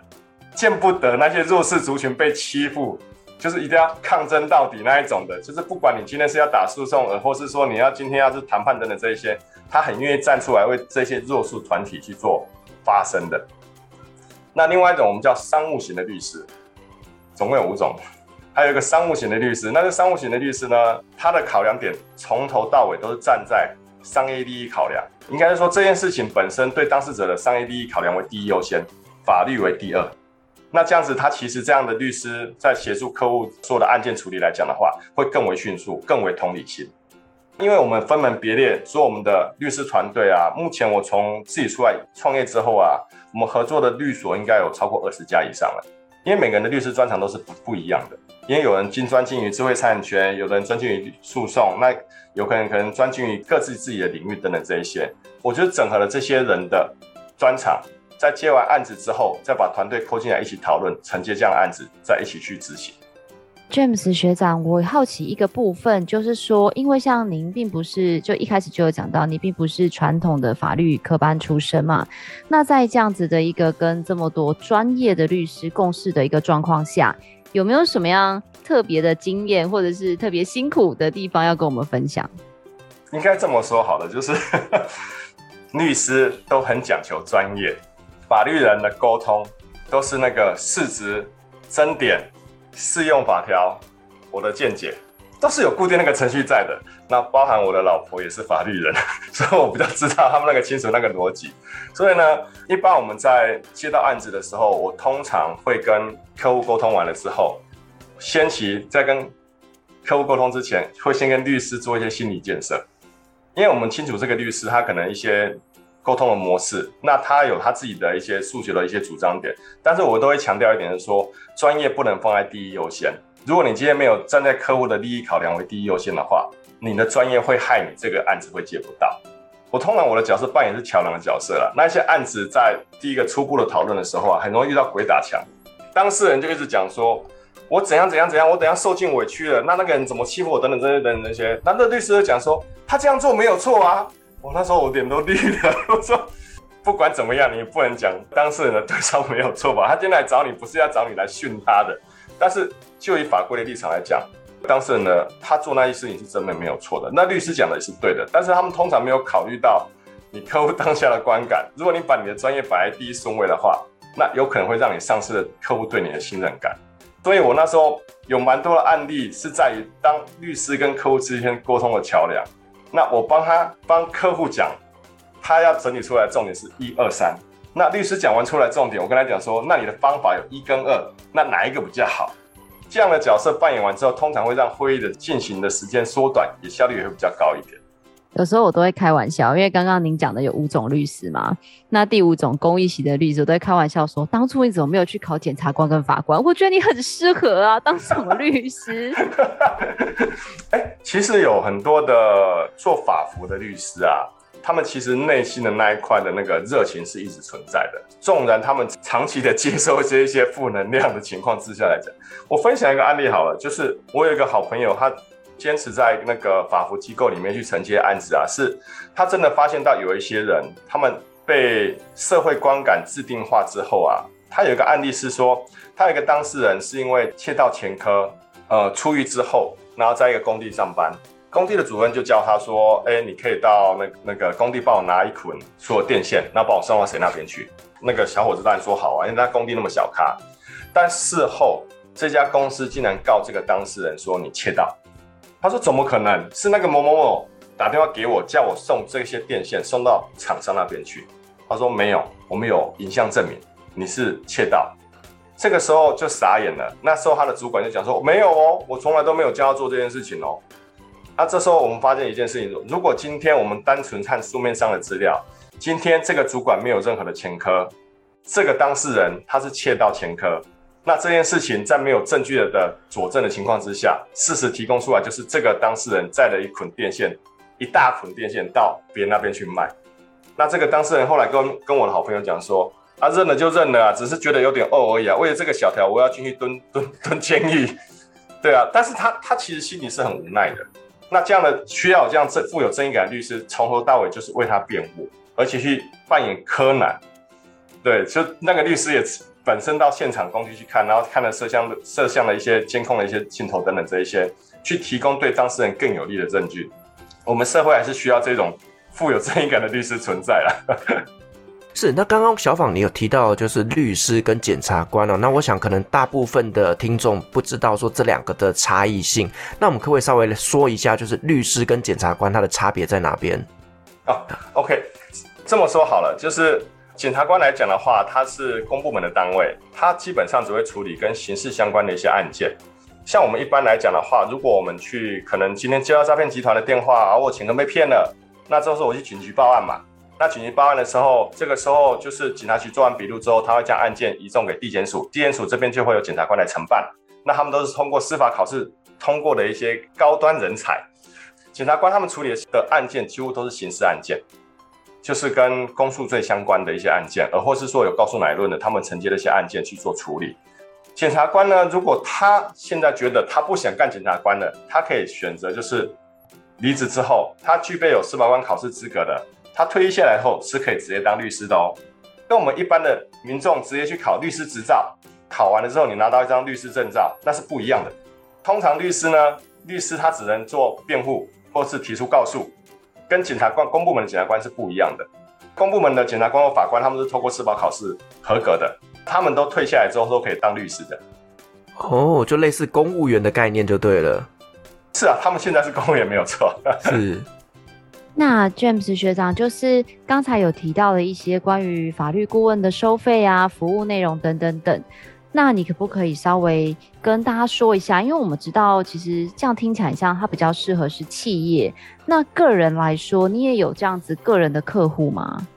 见不得那些弱势族群被欺负，就是一定要抗争到底那一种的。就是不管你今天是要打诉讼，或是说你要今天要是谈判等等这一些，他很愿意站出来为这些弱势团体去做发声的。那另外一种我们叫商务型的律师，总共有五种，还有一个商务型的律师。那个商务型的律师呢，他的考量点从头到尾都是站在商业利益考量，应该是说这件事情本身对当事者的商业利益考量为第一优先，法律为第二。那这样子，他其实这样的律师在协助客户做的案件处理来讲的话，会更为迅速，更为同理心。因为我们分门别类，做我们的律师团队啊，目前我从自己出来创业之后啊，我们合作的律所应该有超过二十家以上了。因为每个人的律师专长都是不不一样的，因为有人精专精于智慧财产权，有人专精于诉讼，那有可能可能专精于各自自己的领域等等这一些。我觉得整合了这些人的专长，在接完案子之后，再把团队扣进来一起讨论，承接这样的案子，再一起去执行。James 学长，我好奇一个部分，就是说，因为像您并不是就一开始就有讲到，你并不是传统的法律科班出身嘛，那在这样子的一个跟这么多专业的律师共事的一个状况下，有没有什么样特别的经验，或者是特别辛苦的地方要跟我们分享？应该这么说好了，就是 律师都很讲求专业，法律人的沟通都是那个市值、争点。适用法条，我的见解都是有固定那个程序在的。那包含我的老婆也是法律人，所以我比较知道他们那个清楚那个逻辑。所以呢，一般我们在接到案子的时候，我通常会跟客户沟通完了之后，先期在跟客户沟通之前，会先跟律师做一些心理建设，因为我们清楚这个律师他可能一些。沟通的模式，那他有他自己的一些诉求的一些主张点，但是我都会强调一点是说，专业不能放在第一优先。如果你今天没有站在客户的利益考量为第一优先的话，你的专业会害你这个案子会接不到。我通常我的角色扮演是桥梁的角色了。那些案子在第一个初步的讨论的时候啊，很容易遇到鬼打墙，当事人就一直讲说，我怎样怎样怎样，我等下受尽委屈了，那那个人怎么欺负我等等这些等等那些，那那律师就讲说，他这样做没有错啊。我那时候我脸都绿了，我说不管怎么样，你不能讲当事人的对方没有错吧？他今天来找你不是要找你来训他的，但是就以法规的立场来讲，当事人呢，他做那些事情是真的没有错的。那律师讲的也是对的，但是他们通常没有考虑到你 客户当下的观感。如果你把你的专业摆在第一顺位的话，那有可能会让你丧失了客户对你的信任感。所以我那时候有蛮多的案例是在于当律师跟客户之间沟通的桥梁。那我帮他帮客户讲，他要整理出来重点是一二三。那律师讲完出来重点，我跟他讲说，那你的方法有一跟二，那哪一个比较好？这样的角色扮演完之后，通常会让会议的进行的时间缩短，也效率也会比较高一点。有时候我都会开玩笑，因为刚刚您讲的有五种律师嘛，那第五种公益型的律师，我都会开玩笑说，当初你怎么没有去考检察官跟法官？我觉得你很适合啊，当什么律师？欸，其实有很多的做法服的律师啊，他们其实内心的那一块的那个热情是一直存在的，纵然他们长期的接受这一些负能量的情况之下来讲，我分享一个案例好了，就是我有一个好朋友，他。坚持在那个法服机构里面去承接案子啊，是他真的发现到有一些人，他们被社会观感制定化之后啊，他有一个案例是说，他有一个当事人是因为窃盗前科，呃，出狱之后，然后在一个工地上班，工地的主任就叫他说，哎，你可以到那那个工地帮我拿一捆所有电线，然后帮我送到谁那边去？那个小伙子当然说好啊，因为他工地那么小咖，但事后这家公司竟然告这个当事人说你窃盗。他说：“怎么可能是那个某某某打电话给我，叫我送这些电线送到厂商那边去？”他说：“没有，我们有影像证明，你是窃盗。”这个时候就傻眼了。那时候他的主管就讲说：“没有哦，我从来都没有叫他做这件事情哦。”那这时候我们发现一件事情：如果今天我们单纯看书面上的资料，今天这个主管没有任何的前科，这个当事人他是窃盗前科。那这件事情在没有证据的佐证的情况之下，事实提供出来就是这个当事人载了一捆电线，一大捆电线到别人那边去卖。那这个当事人后来跟跟我的好朋友讲说，啊认了就认了啊，只是觉得有点饿而已啊。为了这个小条，我要进去蹲蹲蹲监狱。对啊，但是他他其实心里是很无奈的。那这样的需要这样正富有正义感的律师，从头到尾就是为他辩护，而且去扮演柯南。对，就那个律师也。本身到现场工地去看，然后看了摄像的摄像的一些监控的一些镜头等等这一些，去提供对当事人更有利的证据。我们社会还是需要这种富有正义感的律师存在啦。是，那刚刚小访你有提到就是律师跟检察官哦，那我想可能大部分的听众不知道说这两个的差异性，那我们可不可以稍微说一下，就是律师跟检察官它的差别在哪边？哦，OK，这么说好了，就是。检察官来讲的话，他是公部门的单位，他基本上只会处理跟刑事相关的一些案件。像我们一般来讲的话，如果我们去可能今天接到诈骗集团的电话，而我钱都被骗了，那这时候我去警局报案嘛。那警局报案的时候，这个时候就是警察局做完笔录之后，他会将案件移送给地检署，地检署这边就会有检察官来承办。那他们都是通过司法考试通过的一些高端人才。检察官他们处理的案件几乎都是刑事案件。就是跟公诉罪相关的一些案件，而或是说有告诉乃论的，他们承接的一些案件去做处理。检察官呢，如果他现在觉得他不想干检察官了，他可以选择就是离职之后，他具备有司法官考试资格的，他退役下来后是可以直接当律师的哦。跟我们一般的民众直接去考律师执照，考完了之后你拿到一张律师证照，那是不一样的。通常律师呢，律师他只能做辩护或是提出告诉，跟检察官公部门的检察官是不一样的。公部门的检察官和法官他们是透过司法考试合格的，他们都退下来之后都可以当律师的。哦，就类似公务员的概念就对了。是啊，他们现在是公务员没有错。是。那 James 学长就是刚才有提到了一些关于法律顾问的收费啊、服务内容等等等。那你可不可以稍微跟大家说一下？因为我们知道，其实这样听起来像它比较适合是企业。那个人来说，你也有这样子个人的客户吗？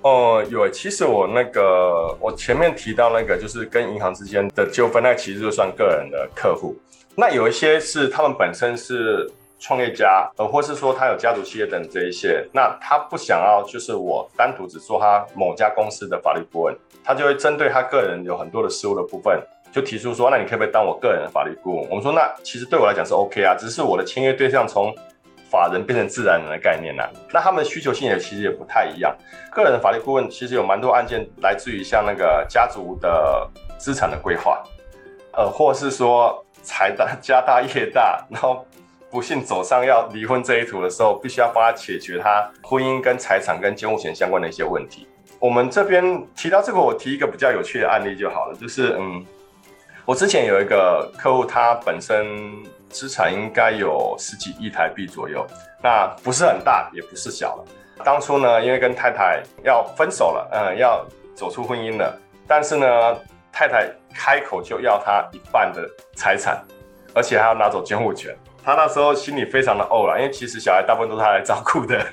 哦、有。其实我那个我前面提到那个，就是跟银行之间的纠纷，那其实就算个人的客户。那有一些是他们本身是。创业家，呃，或是说他有家族企业等这一些，那他不想要就是我单独只做他某家公司的法律顾问，他就会针对他个人有很多的事务的部分，就提出说，那你可不可以当我个人的法律顾问？我们说，那其实对我来讲是 OK 啊，只是我的签约对象从法人变成自然人的概念呢、啊，那他们的需求性也其实也不太一样。个人的法律顾问其实有蛮多案件来自于像那个家族的资产的规划，呃，或是说财大家大业大，然后。不幸走上要离婚这一途的时候，必须要帮他解决他婚姻跟财产跟监护权相关的一些问题。我们这边提到这个，我提一个比较有趣的案例就好了。就是嗯，我之前有一个客户，他本身资产应该有十几亿台币左右，那不是很大，也不是小了。当初呢，因为跟太太要分手了，嗯，要走出婚姻了，但是呢，太太开口就要他一半的财产，而且还要拿走监护权。他那时候心里非常的怄了，因为其实小孩大部分都是他来照顾的，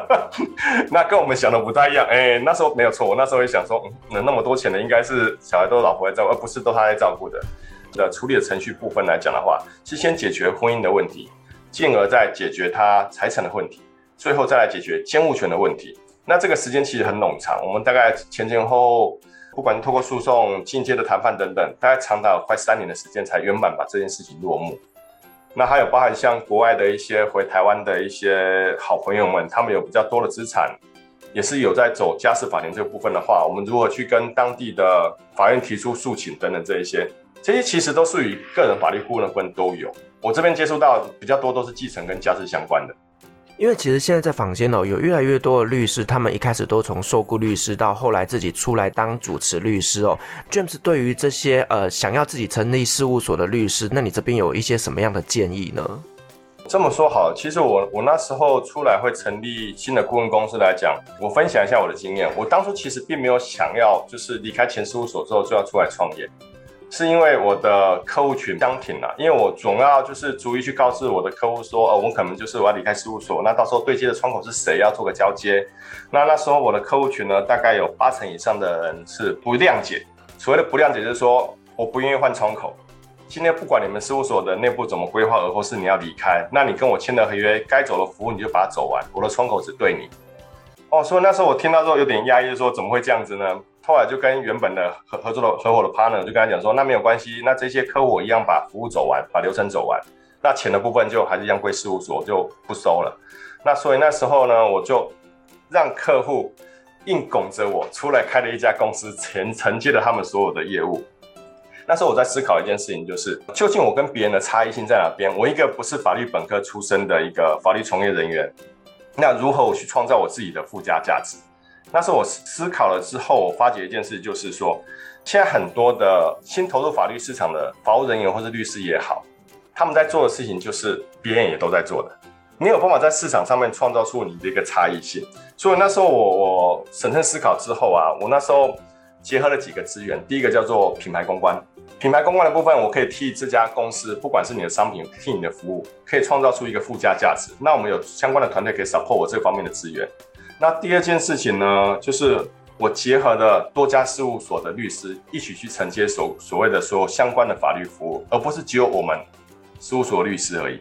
那跟我们想的不太一样。哎、那时候没有错，我那时候也想说，嗯，那么多钱的应该是小孩都是老婆来照顾，而不是都他来照顾的。的处理的程序部分来讲的话，是先解决婚姻的问题，进而再解决他财产的问题，最后再来解决监护权的问题。那这个时间其实很冗长，我们大概前前后后，不管透过诉讼、进阶的谈判等等，大概长达快三年的时间才圆满把这件事情落幕。那还有包含像国外的一些回台湾的一些好朋友们，他们有比较多的资产，也是有在走家事法庭这个部分的话，我们如何去跟当地的法院提出诉请等等这一些，这些其实都属于个人法律顾问的部分都有。我这边接触到比较多都是继承跟家事相关的。因为其实现在在坊间哦，有越来越多的律师，他们一开始都从受雇律师到后来自己出来当主持律师哦。James 对于这些呃想要自己成立事务所的律师，那你这边有一些什么样的建议呢？这么说好，其实我我那时候出来会成立新的顾问公司来讲，我分享一下我的经验。我当初其实并没有想要就是离开前事务所之后就要出来创业。是因为我的客户群相挺了，因为我总要就是逐一去告知我的客户说，呃，我可能就是我要离开事务所，那到时候对接的窗口是谁，要做个交接。那那时候我的客户群呢，大概有八成以上的人是不谅解。所谓的不谅解，就是说我不愿意换窗口。今天不管你们事务所的内部怎么规划，而或是你要离开，那你跟我签的合约，该走的服务你就把它走完，我的窗口只对你。哦，所以那时候我听到之后有点压抑，说怎么会这样子呢？后来就跟原本的合合作的合伙的 partner 就跟他讲说，那没有关系，那这些客户我一样把服务走完，把流程走完，那钱的部分就还是一样归事务所，就不收了。那所以那时候呢，我就让客户硬拱着我出来开了一家公司，承承接了他们所有的业务。那时候我在思考一件事情，就是究竟我跟别人的差异性在哪边？我一个不是法律本科出身的一个法律从业人员，那如何我去创造我自己的附加价值？那是我思考了之后，我发觉一件事，就是说，现在很多的新投入法律市场的法务人员或是律师也好，他们在做的事情就是别人也都在做的，没有办法在市场上面创造出你的一个差异性。所以那时候我我审慎思考之后啊，我那时候结合了几个资源，第一个叫做品牌公关，品牌公关的部分，我可以替这家公司，不管是你的商品，替你的服务，可以创造出一个附加价值。那我们有相关的团队可以 support 我这方面的资源。那第二件事情呢，就是我结合了多家事务所的律师一起去承接所所谓的所有相关的法律服务，而不是只有我们事务所的律师而已。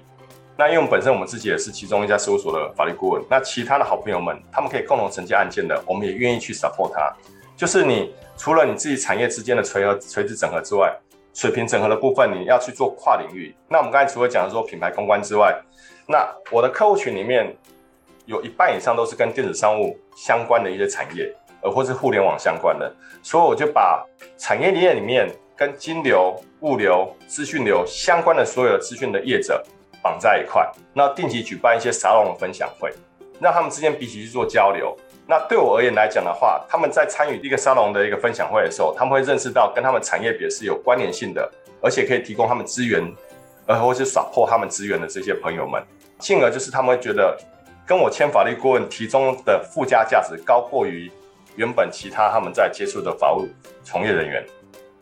那因为我们本身我们自己也是其中一家事务所的法律顾问，那其他的好朋友们他们可以共同承接案件的，我们也愿意去 support 他。就是你除了你自己产业之间的垂合垂直整合之外，水平整合的部分，你要去做跨领域。那我们刚才除了讲说品牌公关之外，那我的客户群里面有一半以上都是跟电子商务相关的一些产业，而或是互联网相关的，所以我就把产业链里面跟金流、物流、资讯流相关的所有资讯的业者绑在一块，那定期举办一些沙龙分享会，让他们之间彼此去做交流。那对我而言来讲的话，他们在参与一个沙龙的一个分享会的时候，他们会认识到跟他们产业别是有关联性的，而且可以提供他们资源，而或是耍破他们资源的这些朋友们，进而就是他们会觉得跟我签法律顾问提供的附加价值高过于原本其他他们在接触的法务从业人员。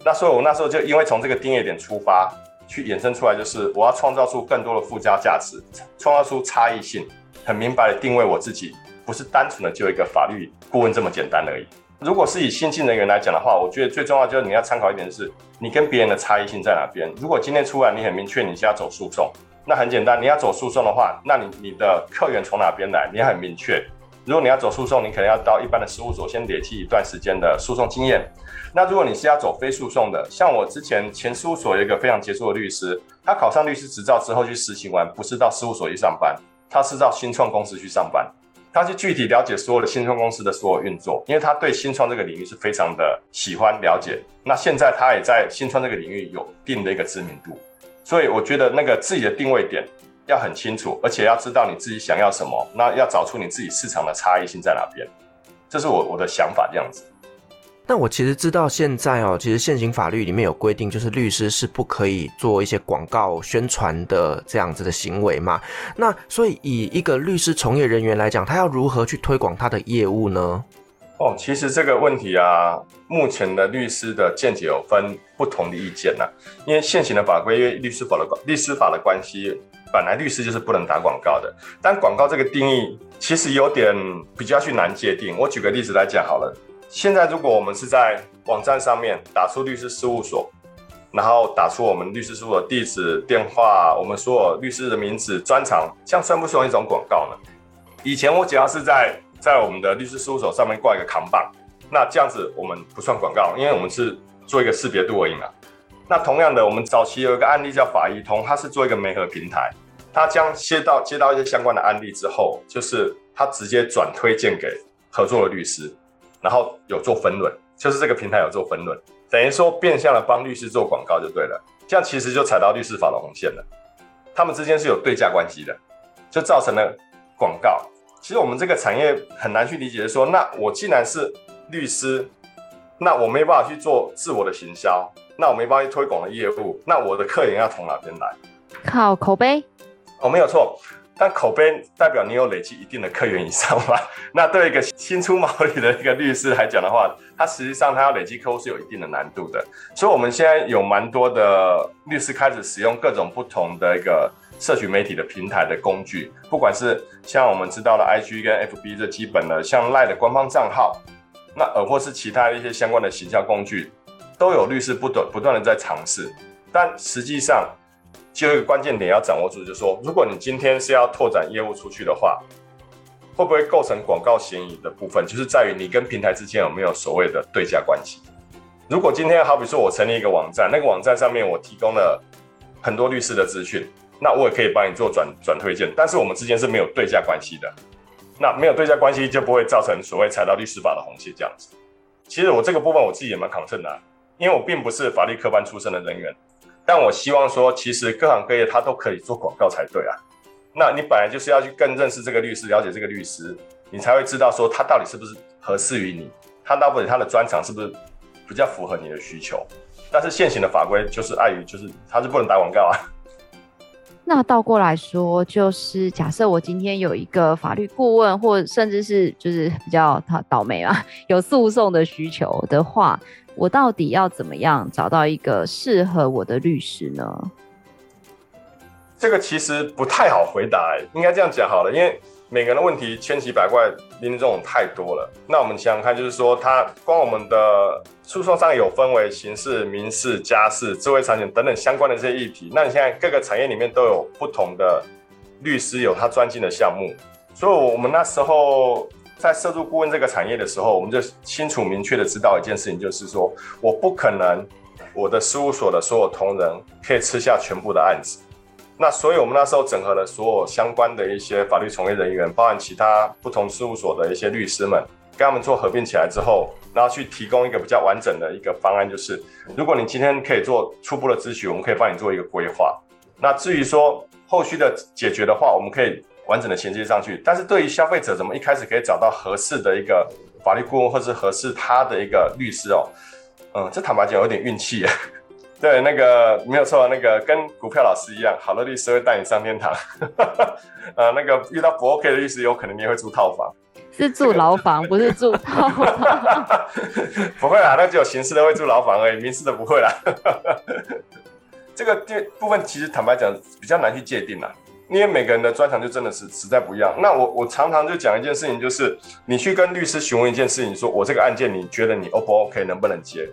那所以我那时候就因为从这个定业点出发，去衍生出来就是我要创造出更多的附加价值，创造出差异性，很明白的定位我自己。不是单纯的就一个法律顾问这么简单而已。如果是以新进人员来讲的话，我觉得最重要就是你要参考一点是，你跟别人的差异性在哪边。如果今天出来你很明确你是要走诉讼，那很简单，你要走诉讼的话，那你你的客源从哪边来，你很明确。如果你要走诉讼，你可能要到一般的事务所先累积一段时间的诉讼经验。那如果你是要走非诉讼的，像我之前前事务所有一个非常杰出的律师，他考上律师执照之后去实习完，不是到事务所去上班，他是到新创公司去上班。他去具体了解所有的新创公司的所有运作，因为他对新创这个领域是非常的喜欢了解。那现在他也在新创这个领域有一定的一个知名度，所以我觉得那个自己的定位点要很清楚，而且要知道你自己想要什么，那要找出你自己市场的差异性在哪边。这是我我的想法这样子。那我其实知道现在哦，其实现行法律里面有规定，就是律师是不可以做一些广告宣传的这样子的行为嘛。那所以以一个律师从业人员来讲，他要如何去推广他的业务呢？哦，其实这个问题啊，目前的律师的见解有分不同的意见呐。因为现行的法规，因为律师法的律师法的关系，本来律师就是不能打广告的。但广告这个定义其实有点比较去难界定。我举个例子来讲好了。现在，如果我们是在网站上面打出律师事务所，然后打出我们律师事务所地址、电话，我们所有律师的名字、专长，这样算不算一种广告呢？以前我只要是在在我们的律师事务所上面挂一个扛棒，那这样子我们不算广告，因为我们是做一个识别度而已嘛。那同样的，我们早期有一个案例叫法医通，它是做一个媒合平台，它将接到接到一些相关的案例之后，就是它直接转推荐给合作的律师。然后有做分润，就是这个平台有做分润，等于说变相的帮律师做广告就对了。这样其实就踩到律师法的红线了。他们之间是有对价关系的，就造成了广告。其实我们这个产业很难去理解，说那我既然是律师，那我没办法去做自我的行销，那我没办法去推广的业务，那我的客源要从哪边来？靠口碑？哦，没有错。但口碑代表你有累积一定的客源以上嘛？那对一个新出茅庐的一个律师来讲的话，他实际上他要累积客户是有一定的难度的。所以我们现在有蛮多的律师开始使用各种不同的一个社群媒体的平台的工具，不管是像我们知道的 IG 跟 FB 这基本的，像 Lie 的官方账号，那呃或是其他的一些相关的行销工具，都有律师不断不断的在尝试，但实际上。就一个关键点要掌握住，就是说，如果你今天是要拓展业务出去的话，会不会构成广告嫌疑的部分，就是在于你跟平台之间有没有所谓的对价关系。如果今天好比说我成立一个网站，那个网站上面我提供了很多律师的资讯，那我也可以帮你做转转推荐，但是我们之间是没有对价关系的。那没有对价关系就不会造成所谓踩到律师法的红线这样子。其实我这个部分我自己也蛮 concern 的，因为我并不是法律科班出身的人员。但我希望说，其实各行各业他都可以做广告才对啊。那你本来就是要去更认识这个律师，了解这个律师，你才会知道说他到底是不是合适于你，他到底他的专长是不是比较符合你的需求。但是现行的法规就是碍于就是他是不能打广告啊。那倒过来说，就是假设我今天有一个法律顾问，或甚至是就是比较他倒霉啊，有诉讼的需求的话。我到底要怎么样找到一个适合我的律师呢？这个其实不太好回答，欸，应该这样讲好了，因为每个人的问题千奇百怪，林林总总太多了。那我们想想看，就是说，它光我们的诉讼上有分为刑事、民事、家事、智慧产权等等相关的这些议题。那你现在各个产业里面都有不同的律师，有他专精的项目，所以我们那时候。在涉入顾问这个产业的时候，我们就清楚明确的知道一件事情，就是说我不可能我的事务所的所有同仁可以吃下全部的案子。那所以我们那时候整合了所有相关的一些法律从业人员，包含其他不同事务所的一些律师们，跟他们做合并起来之后，然后去提供一个比较完整的一个方案，就是如果你今天可以做初步的咨询，我们可以帮你做一个规划。那至于说后续的解决的话，我们可以完整的衔接上去。但是对于消费者，怎么一开始可以找到合适的一个法律顾问，或是合适他的一个律师哦？嗯，这坦白讲有点运气。对，那个没有错，那个跟股票老师一样，好的律师会带你上天堂。呃，那个遇到不 OK 的律师，有可能你也会住套房。是住牢房，不是住套房。不会啦，那只有刑事的会住牢房而已，民事的不会啦。这个部分其实坦白讲比较难去界定啦，因为每个人的专长就真的是实在不一样。那我我常常就讲一件事情，就是你去跟律师询问一件事情，说我这个案件你觉得你 O 不 OK，能不能接？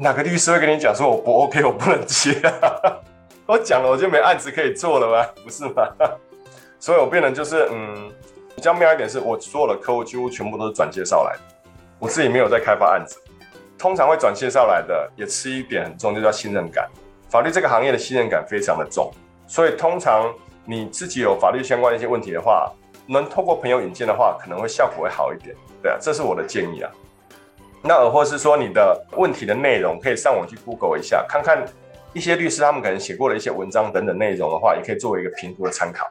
哪个律师会跟你讲说我不 OK，我不能接啊？我讲了我就没案子可以做了吗？不是吗？所以我变成就是嗯。比较妙一点是，我所有的客户几乎全部都是转介绍来的，我自己没有在开发案子。通常会转介绍来的，也吃一点很重，就叫信任感。法律这个行业的信任感非常的重，所以通常你自己有法律相关的一些问题的话，能透过朋友引荐的话，可能会效果会好一点。对啊，这是我的建议啊。那而或是说你的问题的内容，可以上网去 Google 一下，看看一些律师他们可能写过的一些文章等等内容的话，也可以作为一个评估的参考。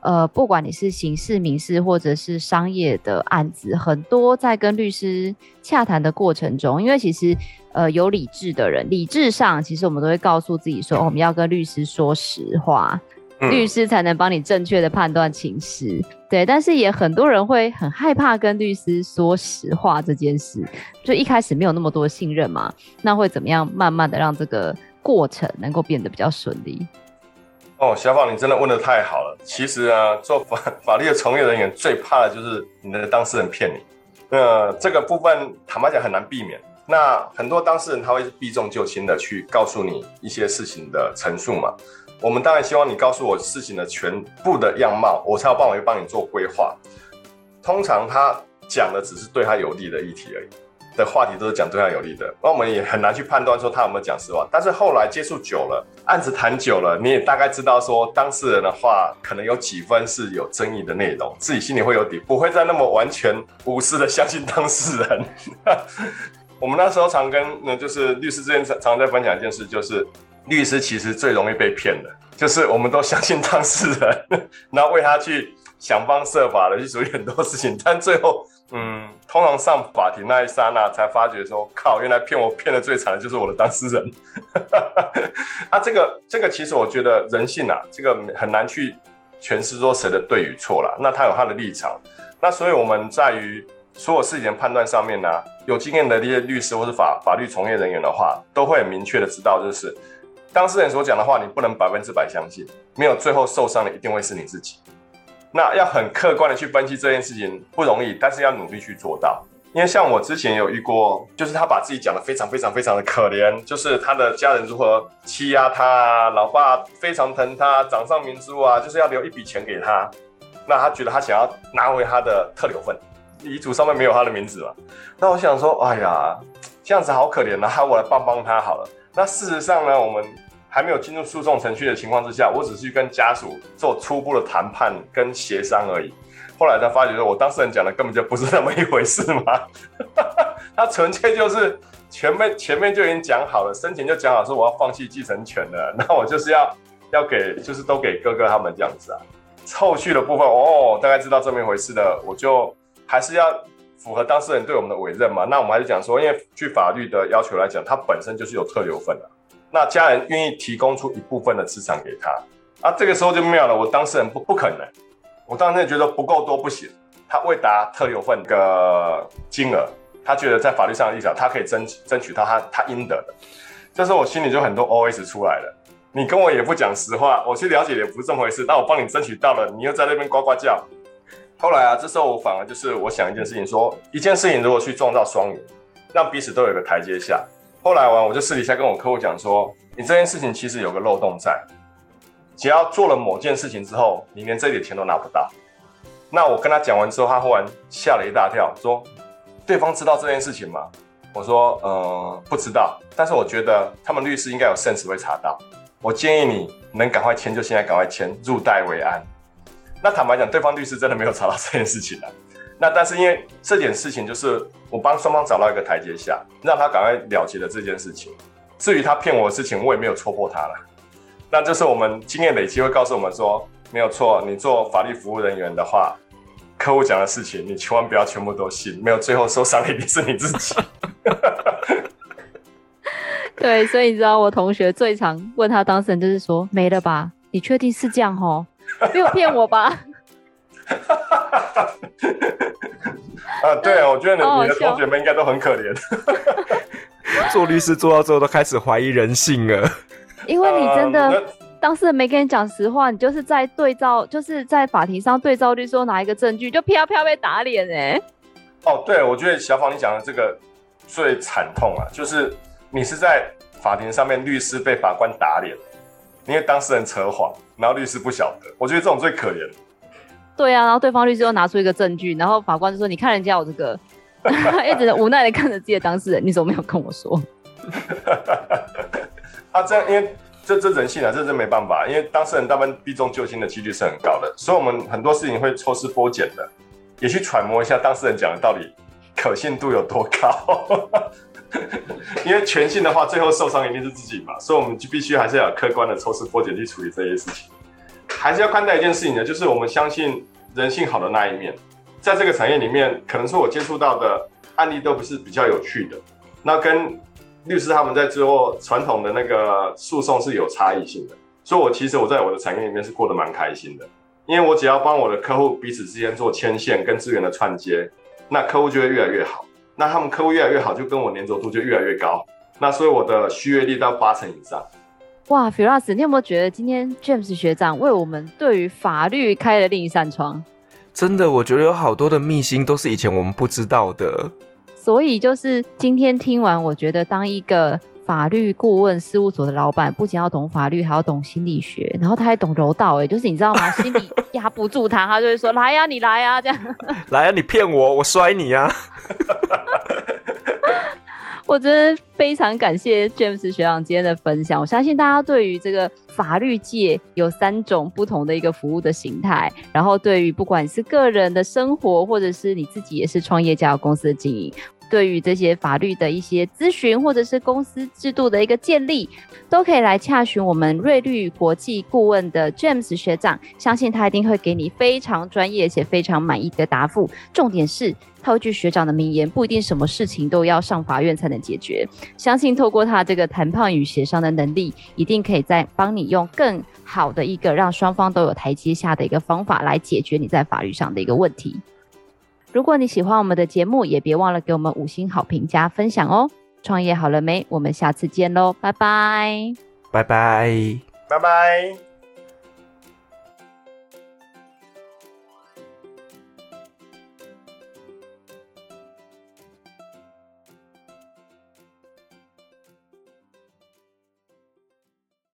呃，不管你是刑事、民事或者是商业的案子，很多在跟律师洽谈的过程中，因为其实呃有理智的人，理智上其实我们都会告诉自己说，我们要跟律师说实话，律师才能帮你正确的判断情势。对，但是也很多人会很害怕跟律师说实话这件事，就一开始没有那么多信任嘛，那会怎么样慢慢的让这个过程能够变得比较顺利？哦，小宝，你真的问的太好了。其实啊，做法 法律的从业人员最怕的就是你的当事人骗你。那这个部分坦白讲很难避免。那很多当事人他会避重就轻的去告诉你一些事情的陈述嘛。我们当然希望你告诉我事情的全部的样貌，我才有办法去帮你做规划。通常他讲的只是对他有利的议题而已。的话题都是讲对他有利的，那我们也很难去判断说他有没有讲实话。但是后来接触久了，案子谈久了，你也大概知道说当事人的话可能有几分是有争议的内容，自己心里会有底，不会再那么完全无私的相信当事人。我们那时候常跟那就是律师之间常常在分享一件事，就是律师其实最容易被骗的，就是我们都相信当事人，然后为他去想方设法的去处理很多事情，但最后。嗯，通常上法庭那一刹那，才发觉说，靠，原来骗我骗的最惨的就是我的当事人。啊，这个这个其实我觉得人性啊，这个很难去诠释说谁的对与错啦。那他有他的立场，那所以我们在于所有事情的判断上面呢，有经验的这些律师或是法法律从业人员的话，都会很明确的知道，就是当事人所讲的话，你不能百分之百相信，没有最后受伤的一定会是你自己。那要很客观的去分析这件事情不容易，但是要努力去做到。因为像我之前有遇过，就是他把自己讲的非常非常非常的可怜，就是他的家人如何欺压他，老爸非常疼他，掌上明珠啊，就是要留一笔钱给他。那他觉得他想要拿回他的特留份，遗嘱上面没有他的名字嘛。那我想说，哎呀，这样子好可怜啊，我来帮帮他好了。那事实上呢，我们。还没有进入诉讼程序的情况之下，我只是去跟家属做初步的谈判跟协商而已。后来他发觉说，我当事人讲的根本就不是那么一回事嘛，他纯粹就是前面前面就已经讲好了，生前就讲好说我要放弃继承权了，那我就是要要给，就是都给哥哥他们这样子啊。后续的部分哦，大概知道这么一回事的，我就还是要符合当事人对我们的委任嘛。那我们还是讲说，因为据法律的要求来讲，他本身就是有特留份的。那家人愿意提供出一部分的资产给他，啊，这个时候就妙了。我当事人不不可能，我当时觉得不够多不行，他未达特留份的金额，他觉得在法律上的立场，他可以争争取到他他应得的。这时候我心里就很多 OS 出来了。你跟我也不讲实话，我去了解也不是这么回事。那我帮你争取到了，你又在那边呱呱叫。后来啊，这时候我反而就是我想一件事情说，说一件事情如果去创造双赢，让彼此都有一个台阶下。后来完，我就私底下跟我客户讲说，你这件事情其实有个漏洞在，只要做了某件事情之后，你连这点钱都拿不到。那我跟他讲完之后，他忽然吓了一大跳，说，对方知道这件事情吗？我说，呃，不知道，但是我觉得他们律师应该有 sense 会查到。我建议你能赶快签就现在赶快签，入袋为安。那坦白讲，对方律师真的没有查到这件事情啊。那但是因为这件事情就是我帮双方找到一个台阶下，让他赶快了结了这件事情。至于他骗我的事情，我也没有戳破他了。那就是我们经验累积会告诉我们说，没有错，你做法律服务人员的话，客户讲的事情你千万不要全部都信，没有最后受伤的一定是你自己。对，所以你知道我同学最常问他当事人就是说，没了吧？你确定是这样齁？没有骗我吧？啊，对，我觉得你你的同学们应该都很可怜。做律师做到最后都开始怀疑人性了。因为你真的、嗯、当事人没跟你讲实话，你就是在对照，就是在法庭上对照律师拿一个证据，就飘飘被打脸哎。哦，对，我觉得小芳你讲的这个最惨痛啊，就是。你是在法庭上面，律师被法官打脸，因为当事人扯谎，然后律师不晓得。我觉得这种最可怜。对啊，然后对方律师又拿出一个证据，然后法官就说：“你看人家有这个。”一直无奈的看着自己的当事人，你怎么没有跟我说？啊，这样，因为这这人性啊，这真没办法，因为当事人大部分避重就轻的几率是很高的，所以我们很多事情会抽丝剥茧的，也去揣摩一下当事人讲的到底可信度有多高。因为全信的话，最后受伤一定是自己嘛，所以我们就必须还是要客观的抽丝剥茧去处理这些事情。还是要看待一件事情呢，就是我们相信人性好的那一面。在这个产业里面，可能说我接触到的案例都不是比较有趣的，那跟律师他们在做传统的那个诉讼是有差异性的。所以，我其实我在我的产业里面是过得蛮开心的，因为我只要帮我的客户彼此之间做牵线跟资源的串接，那客户就会越来越好。那他们客户越来越好，就跟我粘着度就越来越高。那所以我的续约率到八成以上。哇，Firas，你有没有觉得今天 James 学长为我们对于法律开了另一扇窗？真的，我觉得有好多的秘辛都是以前我们不知道的。所以就是今天听完，我觉得当一个法律顾问事务所的老板，不仅要懂法律，还要懂心理学，然后他还懂柔道。哎，就是你知道吗？心里 压不住他，他就会说：“来呀、啊，你来呀、啊，这样来呀、啊，你骗我，我摔你呀、啊。”我真的非常感谢 James 学长今天的分享。我相信大家对于这个法律界有三种不同的一个服务的形态，然后对于不管是个人的生活，或者是你自己也是创业家公司的经营。对于这些法律的一些咨询，或者是公司制度的一个建立，都可以来洽询我们瑞律国际顾问的 James 学长，相信他一定会给你非常专业且非常满意的答复。重点是，套一句学长的名言，不一定什么事情都要上法院才能解决。相信透过他这个谈判与协商的能力，一定可以再帮你用更好的一个让双方都有台阶下的一个方法来解决你在法律上的一个问题。如果你喜欢我们的节目，也别忘了给我们五星好评加分享哦！创业好了没？我们下次见喽，拜拜，拜拜，拜拜。